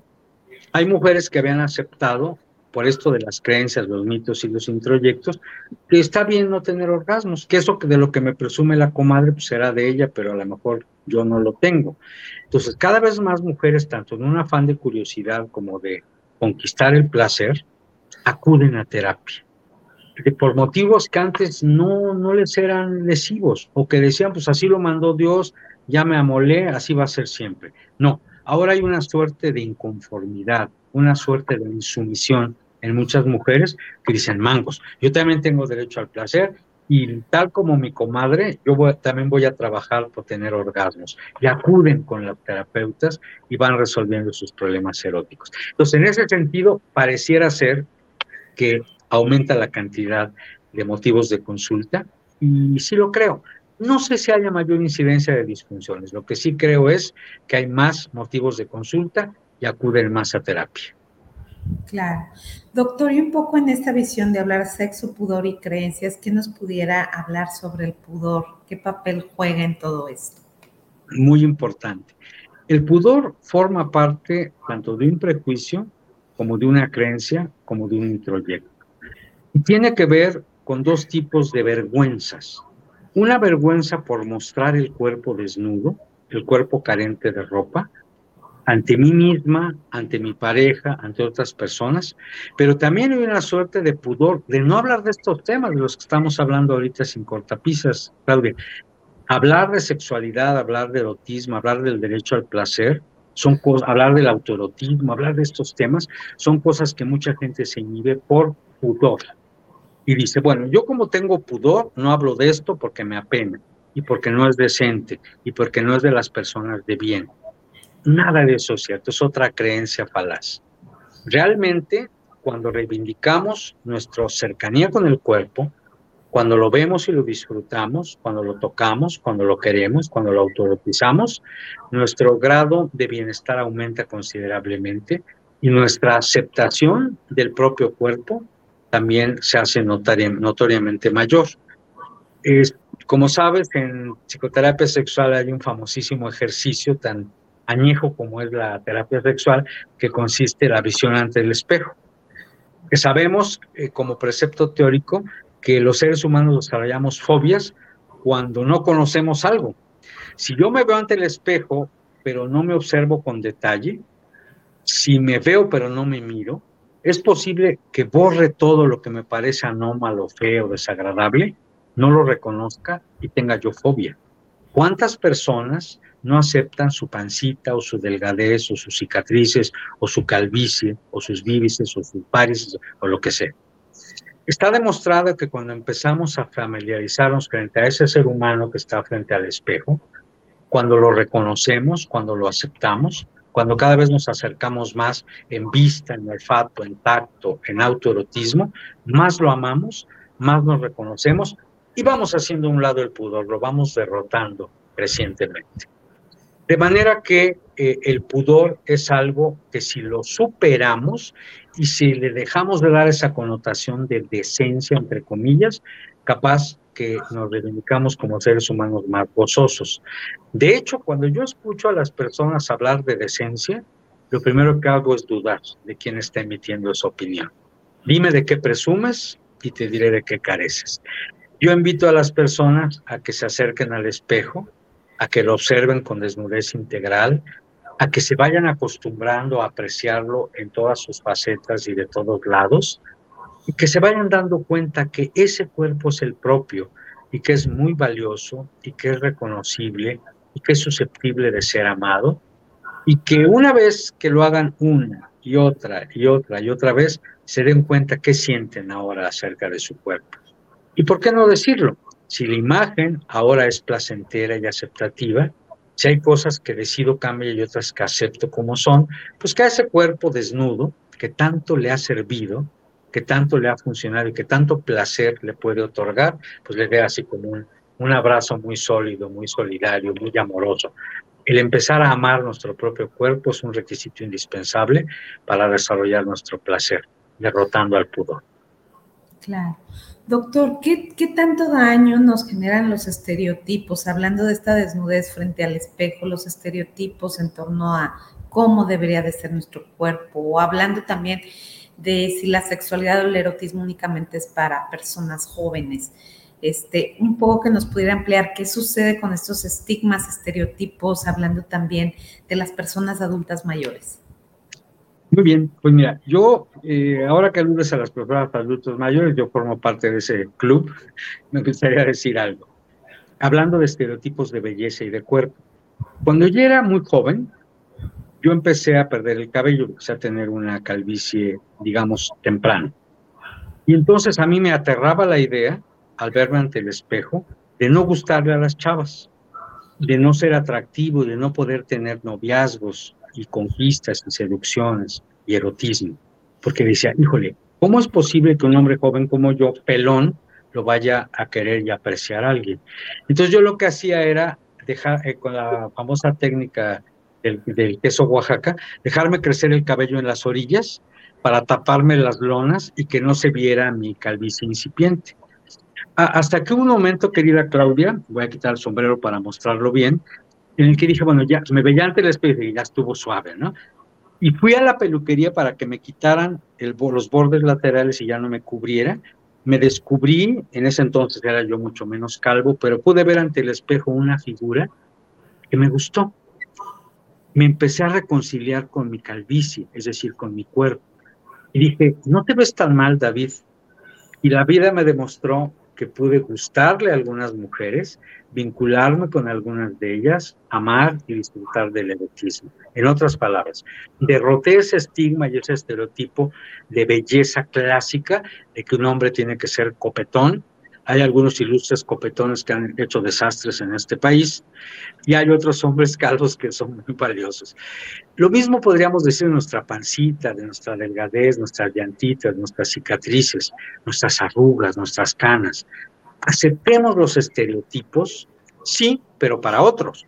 hay mujeres que habían aceptado por esto de las creencias, los mitos y los introyectos, que está bien no tener orgasmos, que eso de lo que me presume la comadre pues será de ella, pero a lo mejor yo no lo tengo. Entonces, cada vez más mujeres, tanto en un afán de curiosidad como de conquistar el placer, acuden a terapia. Por motivos que antes no, no les eran lesivos, o que decían, pues así lo mandó Dios, ya me amolé, así va a ser siempre. No, ahora hay una suerte de inconformidad, una suerte de insumisión en muchas mujeres que dicen mangos. Yo también tengo derecho al placer y tal como mi comadre, yo también voy a trabajar por tener orgasmos. Y acuden con las terapeutas y van resolviendo sus problemas eróticos. Entonces, en ese sentido, pareciera ser que aumenta la cantidad de motivos de consulta y sí lo creo. No sé si haya mayor incidencia de disfunciones. Lo que sí creo es que hay más motivos de consulta y acuden más a terapia. Claro. Doctor, y un poco en esta visión de hablar sexo, pudor y creencias, ¿qué nos pudiera hablar sobre el pudor? ¿Qué papel juega en todo esto? Muy importante. El pudor forma parte tanto de un prejuicio como de una creencia, como de un introyecto. Y tiene que ver con dos tipos de vergüenzas. una vergüenza por mostrar el cuerpo desnudo, el cuerpo carente de ropa, ante mí misma, ante mi pareja, ante otras personas, pero también hay una suerte de pudor de no hablar de estos temas de los que estamos hablando ahorita sin cortapisas, Claudia. Hablar de sexualidad, hablar de erotismo, hablar del derecho al placer, son cosas, hablar del autoerotismo, hablar de estos temas, son cosas que mucha gente se inhibe por pudor. Y dice, bueno, yo como tengo pudor, no hablo de esto porque me apena y porque no es decente y porque no es de las personas de bien. Nada de eso es cierto, es otra creencia falaz. Realmente, cuando reivindicamos nuestra cercanía con el cuerpo, cuando lo vemos y lo disfrutamos, cuando lo tocamos, cuando lo queremos, cuando lo autorizamos, nuestro grado de bienestar aumenta considerablemente y nuestra aceptación del propio cuerpo también se hace notoriamente mayor. Es, como sabes, en psicoterapia sexual hay un famosísimo ejercicio tan añejo como es la terapia sexual, que consiste en la visión ante el espejo. Que sabemos, eh, como precepto teórico, que los seres humanos desarrollamos fobias cuando no conocemos algo. Si yo me veo ante el espejo, pero no me observo con detalle, si me veo pero no me miro, es posible que borre todo lo que me parece anómalo, feo, desagradable, no lo reconozca y tenga yo fobia. ¿Cuántas personas no aceptan su pancita o su delgadez o sus cicatrices o su calvicie o sus víbices o sus varices o lo que sea. Está demostrado que cuando empezamos a familiarizarnos frente a ese ser humano que está frente al espejo, cuando lo reconocemos, cuando lo aceptamos, cuando cada vez nos acercamos más en vista, en olfato, en tacto, en autoerotismo, más lo amamos, más nos reconocemos y vamos haciendo a un lado el pudor, lo vamos derrotando crecientemente. De manera que eh, el pudor es algo que si lo superamos y si le dejamos de dar esa connotación de decencia, entre comillas, capaz que nos dedicamos como seres humanos más gozosos. De hecho, cuando yo escucho a las personas hablar de decencia, lo primero que hago es dudar de quién está emitiendo esa opinión. Dime de qué presumes y te diré de qué careces. Yo invito a las personas a que se acerquen al espejo a que lo observen con desnudez integral, a que se vayan acostumbrando a apreciarlo en todas sus facetas y de todos lados, y que se vayan dando cuenta que ese cuerpo es el propio y que es muy valioso y que es reconocible y que es susceptible de ser amado, y que una vez que lo hagan una y otra y otra y otra vez, se den cuenta qué sienten ahora acerca de su cuerpo. ¿Y por qué no decirlo? Si la imagen ahora es placentera y aceptativa, si hay cosas que decido cambiar y otras que acepto como son, pues que a ese cuerpo desnudo, que tanto le ha servido, que tanto le ha funcionado y que tanto placer le puede otorgar, pues le dé así como un, un abrazo muy sólido, muy solidario, muy amoroso. El empezar a amar nuestro propio cuerpo es un requisito indispensable para desarrollar nuestro placer, derrotando al pudor. Claro. Doctor, ¿qué, tanto daño nos generan los estereotipos? Hablando de esta desnudez frente al espejo, los estereotipos en torno a cómo debería de ser nuestro cuerpo, o hablando también de si la sexualidad o el erotismo únicamente es para personas jóvenes. Este, un poco que nos pudiera ampliar qué sucede con estos estigmas, estereotipos, hablando también de las personas adultas mayores. Muy bien, pues mira, yo, eh, ahora que aludes a las personas adultos mayores, yo formo parte de ese club, me gustaría decir algo. Hablando de estereotipos de belleza y de cuerpo. Cuando yo era muy joven, yo empecé a perder el cabello, empecé a tener una calvicie, digamos, temprano. Y entonces a mí me aterraba la idea, al verme ante el espejo, de no gustarle a las chavas, de no ser atractivo, de no poder tener noviazgos, y conquistas y seducciones y erotismo. Porque decía, híjole, ¿cómo es posible que un hombre joven como yo, pelón, lo vaya a querer y apreciar a alguien? Entonces yo lo que hacía era dejar, eh, con la famosa técnica del, del, queso Oaxaca, dejarme crecer el cabello en las orillas para taparme las lonas y que no se viera mi calvicie incipiente. hasta que un momento, querida Claudia, voy a quitar el sombrero para mostrarlo bien, en el que dije, bueno, ya me veía ante el espejo y ya estuvo suave, ¿no? Y fui a la peluquería para que me quitaran los bordes laterales y ya no me cubriera. me descubrí, en ese entonces era yo mucho menos calvo, pero pude ver ante el espejo una figura que me gustó. Me empecé a reconciliar con mi calvicie, es decir, con mi cuerpo. Y dije, no te ves tan mal, David. Y la vida me demostró que pude gustarle a algunas mujeres, vincularme con algunas de ellas, amar y disfrutar del erotismo. En otras palabras, derroté ese estigma y ese estereotipo de belleza clásica de que un hombre tiene que ser copetón, hay algunos ilustres copetones que han hecho desastres en este país y hay otros hombres calvos que son muy valiosos. Lo mismo podríamos decir de nuestra pancita, de nuestra delgadez, nuestras llantitas, nuestras cicatrices, nuestras arrugas, nuestras canas. Aceptemos los estereotipos, sí, pero para otros.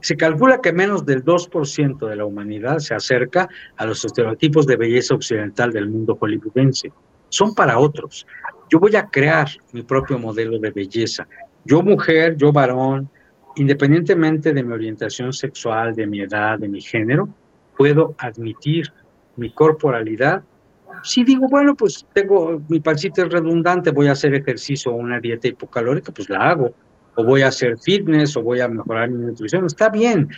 Se calcula que menos del 2% de la humanidad se acerca a los estereotipos de belleza occidental del mundo hollywoodense. Son para otros yo voy a crear mi propio modelo de belleza. Yo mujer, yo varón, independientemente de mi orientación sexual, de mi edad, de mi género, puedo admitir mi corporalidad. Si digo, bueno, pues tengo, mi pancita es redundante, voy a hacer ejercicio o una dieta hipocalórica, pues la hago. O voy a hacer fitness, o voy a mejorar mi nutrición, está bien.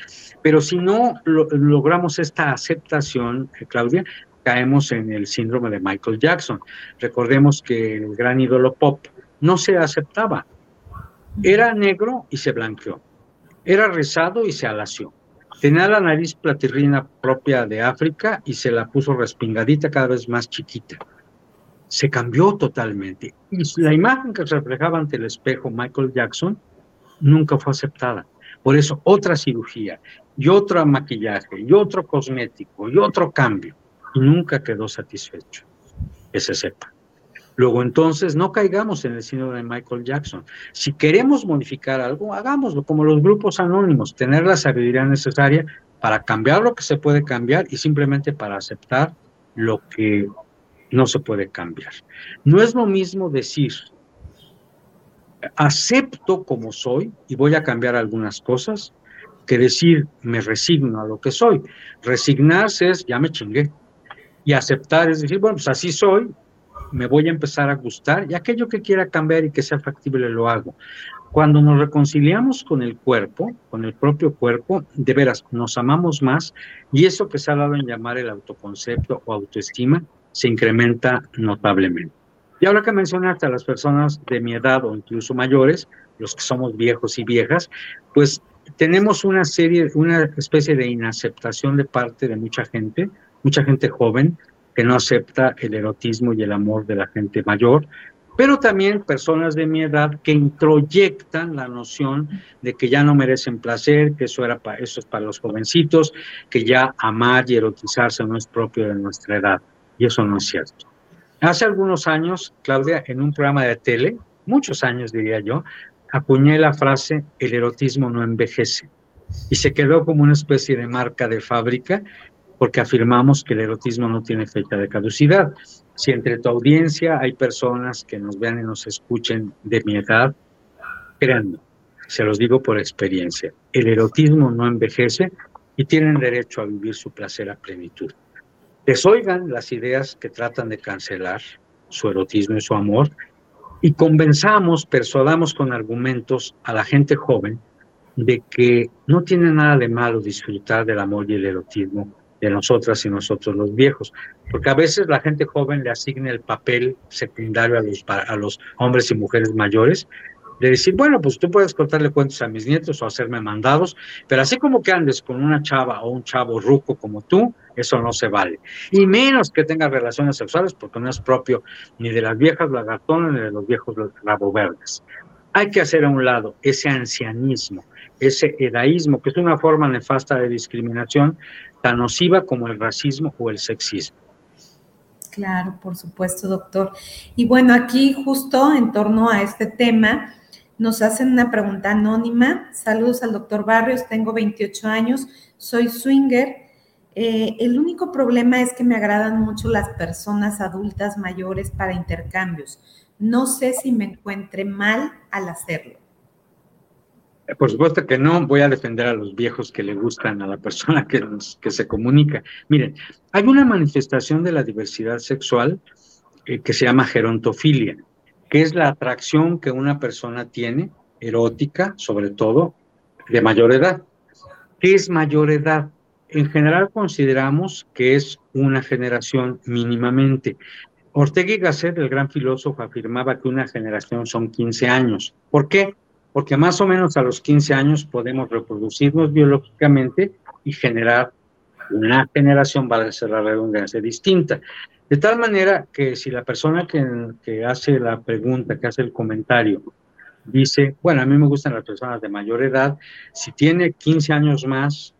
Pero si no logramos esta aceptación, eh, Claudia, caemos en el síndrome de Michael Jackson. Recordemos que el gran ídolo pop no se aceptaba. Era negro y se blanqueó. Era rizado y se alació. Tenía la nariz platirrina propia de África y se la puso respingadita cada vez más chiquita. Se cambió totalmente. Y la imagen que reflejaba ante el espejo Michael Jackson nunca fue aceptada. Por eso otra cirugía y otro maquillaje y otro cosmético y otro cambio y nunca quedó satisfecho, que se sepa. Luego entonces no caigamos en el síndrome de Michael Jackson. Si queremos modificar algo, hagámoslo como los grupos anónimos, tener la sabiduría necesaria para cambiar lo que se puede cambiar y simplemente para aceptar lo que no se puede cambiar. No es lo mismo decir, acepto como soy y voy a cambiar algunas cosas, que decir, me resigno a lo que soy. Resignarse es, ya me chingué, y aceptar, es decir, bueno, pues así soy, me voy a empezar a gustar y aquello que quiera cambiar y que sea factible lo hago. Cuando nos reconciliamos con el cuerpo, con el propio cuerpo, de veras nos amamos más y eso que se ha dado en llamar el autoconcepto o autoestima se incrementa notablemente. Y ahora que mencionaste a las personas de mi edad o incluso mayores, los que somos viejos y viejas, pues tenemos una serie, una especie de inaceptación de parte de mucha gente mucha gente joven que no acepta el erotismo y el amor de la gente mayor, pero también personas de mi edad que introyectan la noción de que ya no merecen placer, que eso, era eso es para los jovencitos, que ya amar y erotizarse no es propio de nuestra edad. Y eso no es cierto. Hace algunos años, Claudia, en un programa de tele, muchos años diría yo, acuñé la frase, el erotismo no envejece. Y se quedó como una especie de marca de fábrica porque afirmamos que el erotismo no tiene fecha de caducidad. Si entre tu audiencia hay personas que nos vean y nos escuchen de mi edad, créanme, se los digo por experiencia, el erotismo no envejece y tienen derecho a vivir su placer a plenitud. Desoigan las ideas que tratan de cancelar su erotismo y su amor y convenzamos, persuadamos con argumentos a la gente joven de que no tiene nada de malo disfrutar del amor y el erotismo de nosotras y nosotros los viejos, porque a veces la gente joven le asigna el papel secundario a los, a los hombres y mujeres mayores, de decir, bueno, pues tú puedes cortarle cuentos a mis nietos o hacerme mandados, pero así como que andes con una chava o un chavo ruco como tú, eso no se vale. Y menos que tengas relaciones sexuales, porque no es propio ni de las viejas lagartonas ni de los viejos rabo verdes. Hay que hacer a un lado ese ancianismo, ese edaísmo, que es una forma nefasta de discriminación, tan nociva como el racismo o el sexismo. Claro, por supuesto, doctor. Y bueno, aquí justo en torno a este tema, nos hacen una pregunta anónima. Saludos al doctor Barrios, tengo 28 años, soy swinger. Eh, el único problema es que me agradan mucho las personas adultas mayores para intercambios. No sé si me encuentre mal al hacerlo. Por supuesto que no voy a defender a los viejos que le gustan a la persona que, que se comunica. Miren, hay una manifestación de la diversidad sexual eh, que se llama gerontofilia. que es la atracción que una persona tiene, erótica, sobre todo, de mayor edad. ¿Qué es mayor edad? En general consideramos que es una generación mínimamente. Ortega y Gasset, el gran filósofo, afirmaba que una generación son 15 años. ¿Por qué? Porque más o menos a los 15 años podemos reproducirnos biológicamente y generar una generación, vale ser la redundancia, distinta. De tal manera que si la persona que, que hace la pregunta, que hace el comentario, dice, bueno, a mí me gustan las personas de mayor edad, si tiene 15 años más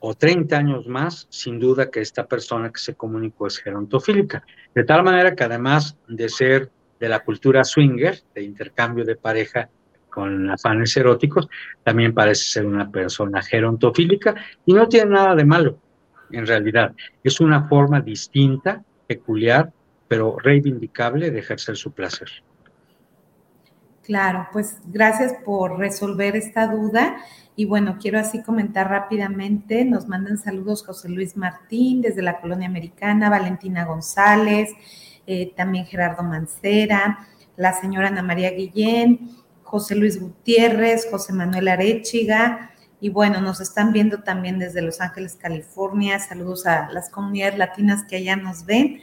o 30 años más, sin duda que esta persona que se comunicó es gerontofílica. De tal manera que además de ser de la cultura swinger, de intercambio de pareja con afanes eróticos, también parece ser una persona gerontofílica y no tiene nada de malo, en realidad. Es una forma distinta, peculiar, pero reivindicable de ejercer su placer. Claro, pues gracias por resolver esta duda. Y bueno, quiero así comentar rápidamente, nos mandan saludos José Luis Martín desde la colonia americana, Valentina González, eh, también Gerardo Mancera, la señora Ana María Guillén, José Luis Gutiérrez, José Manuel Arechiga, y bueno, nos están viendo también desde Los Ángeles, California. Saludos a las comunidades latinas que allá nos ven.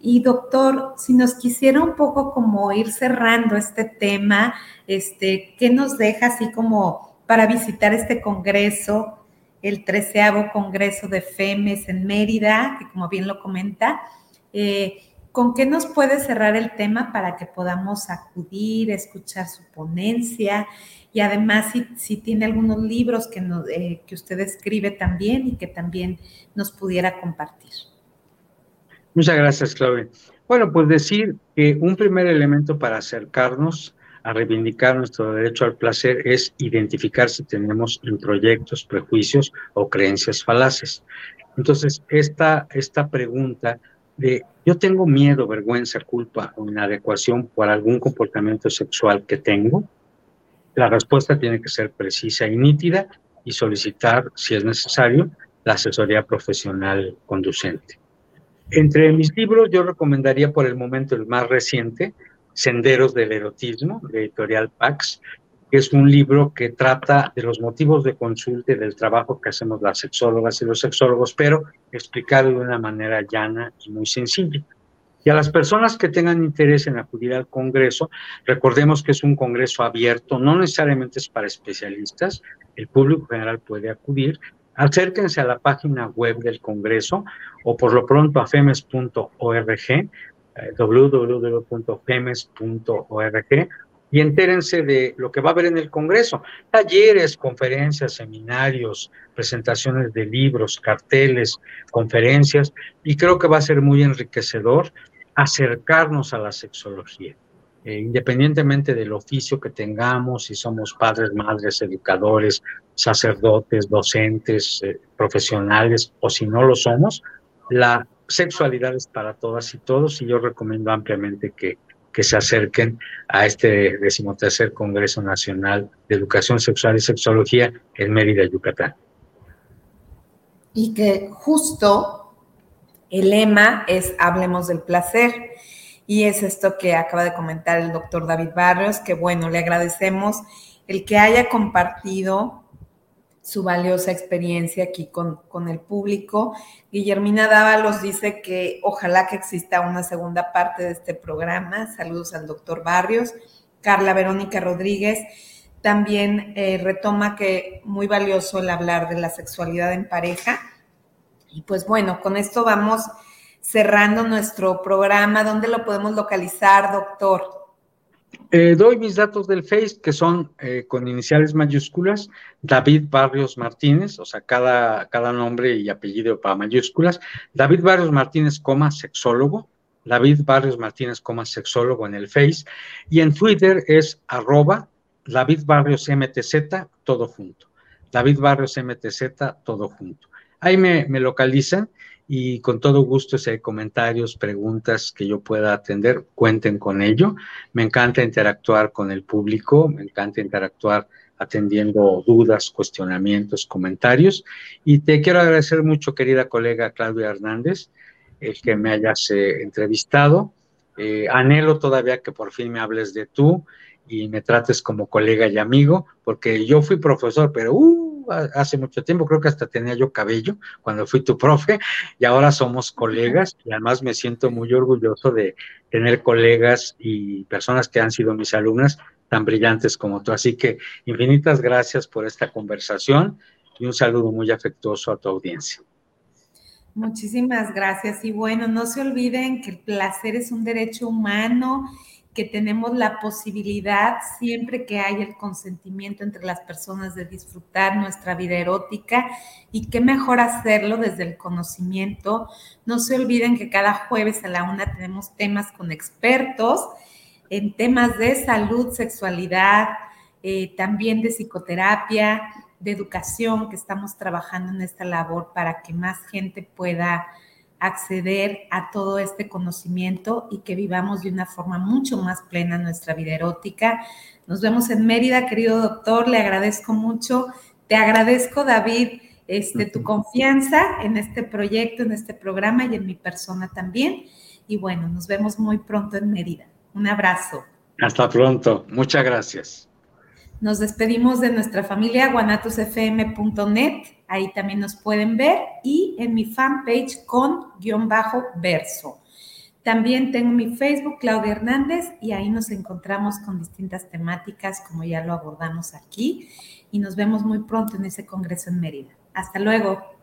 Y doctor, si nos quisiera un poco como ir cerrando este tema, este, ¿qué nos deja así como para visitar este congreso, el treceavo congreso de FEMES en Mérida, que como bien lo comenta? Eh, ¿Con qué nos puede cerrar el tema para que podamos acudir, escuchar su ponencia? Y además, si, tiene algunos libros que, eh, que usted escribe también y que también nos pudiera compartir. Muchas gracias, Claudia. Bueno, pues decir que un primer elemento para acercarnos a reivindicar nuestro derecho al placer es identificar si tenemos proyectos, prejuicios o creencias falaces. Entonces, esta, esta pregunta de yo tengo miedo, vergüenza, culpa o inadecuación por algún comportamiento sexual que tengo, la respuesta tiene que ser precisa y nítida y solicitar, si es necesario, la asesoría profesional conducente. Entre mis libros yo recomendaría por el momento el más reciente, Senderos del Erotismo, de Editorial Pax, que es un libro que trata de los motivos de consulta y del trabajo que hacemos las sexólogas y los sexólogos, pero explicado de una manera llana y muy sencilla. Y a las personas que tengan interés en acudir al Congreso, recordemos que es un Congreso abierto, no necesariamente es para especialistas, el público general puede acudir, acérquense a la página web del Congreso o por lo pronto a femes.org, eh, www.femes.org, y entérense de lo que va a haber en el Congreso. Talleres, conferencias, seminarios, presentaciones de libros, carteles, conferencias, y creo que va a ser muy enriquecedor acercarnos a la sexología. Eh, independientemente del oficio que tengamos, si somos padres, madres, educadores, sacerdotes, docentes, eh, profesionales o si no lo somos, la sexualidad es para todas y todos y yo recomiendo ampliamente que, que se acerquen a este decimotercer Congreso Nacional de Educación Sexual y Sexología en Mérida, Yucatán. Y que justo el lema es Hablemos del placer. Y es esto que acaba de comentar el doctor David Barrios, que bueno, le agradecemos el que haya compartido su valiosa experiencia aquí con, con, el público. Guillermina Dávalos dice que ojalá que exista una segunda parte de este programa. Saludos al doctor Barrios. Carla Verónica Rodríguez también eh, retoma que muy valioso el hablar de la sexualidad en pareja. Y pues bueno, con esto vamos cerrando nuestro programa. ¿Dónde lo podemos localizar, doctor? Eh, doy mis datos del Face, que son eh, con iniciales mayúsculas, David Barrios Martínez, o sea, cada, cada nombre y apellido para mayúsculas, David Barrios Martínez, coma, sexólogo, David Barrios Martínez, coma, sexólogo en el Face, y en Twitter es arroba David Barrios MTZ, todo junto. David Barrios MTZ, todo junto. Ahí me, me localizan y con todo gusto si hay comentarios, preguntas que yo pueda atender, cuenten con ello. Me encanta interactuar con el público, me encanta interactuar atendiendo dudas, cuestionamientos, comentarios. Y te quiero agradecer mucho, querida colega Claudia Hernández, el que me hayas eh, entrevistado. Eh, anhelo todavía que por fin me hables de tú y me trates como colega y amigo, porque yo fui profesor, pero uh, hace mucho tiempo, creo que hasta tenía yo cabello cuando fui tu profe, y ahora somos colegas, y además me siento muy orgulloso de tener colegas y personas que han sido mis alumnas tan brillantes como tú. Así que infinitas gracias por esta conversación y un saludo muy afectuoso a tu audiencia. Muchísimas gracias. Y bueno, no se olviden que el placer es un derecho humano, que tenemos la posibilidad, siempre que haya el consentimiento entre las personas, de disfrutar nuestra vida erótica y qué mejor hacerlo desde el conocimiento. No se olviden que cada jueves a la una tenemos temas con expertos en temas de salud, sexualidad, eh, también de psicoterapia, de educación, que estamos trabajando en esta labor para que más gente pueda acceder a todo este conocimiento y que vivamos de una forma mucho más plena nuestra vida erótica. Nos vemos en Mérida, querido doctor, le agradezco mucho. Te agradezco, David, este, tu confianza en este proyecto, en este programa y en mi persona también. Y bueno, nos vemos muy pronto en Mérida. Un abrazo. Hasta pronto. Muchas gracias. Nos despedimos de nuestra familia guanatosfm.net, ahí también nos pueden ver, y en mi fanpage con guion bajo verso. También tengo mi Facebook, Claudia Hernández, y ahí nos encontramos con distintas temáticas, como ya lo abordamos aquí, y nos vemos muy pronto en ese congreso en Mérida. Hasta luego.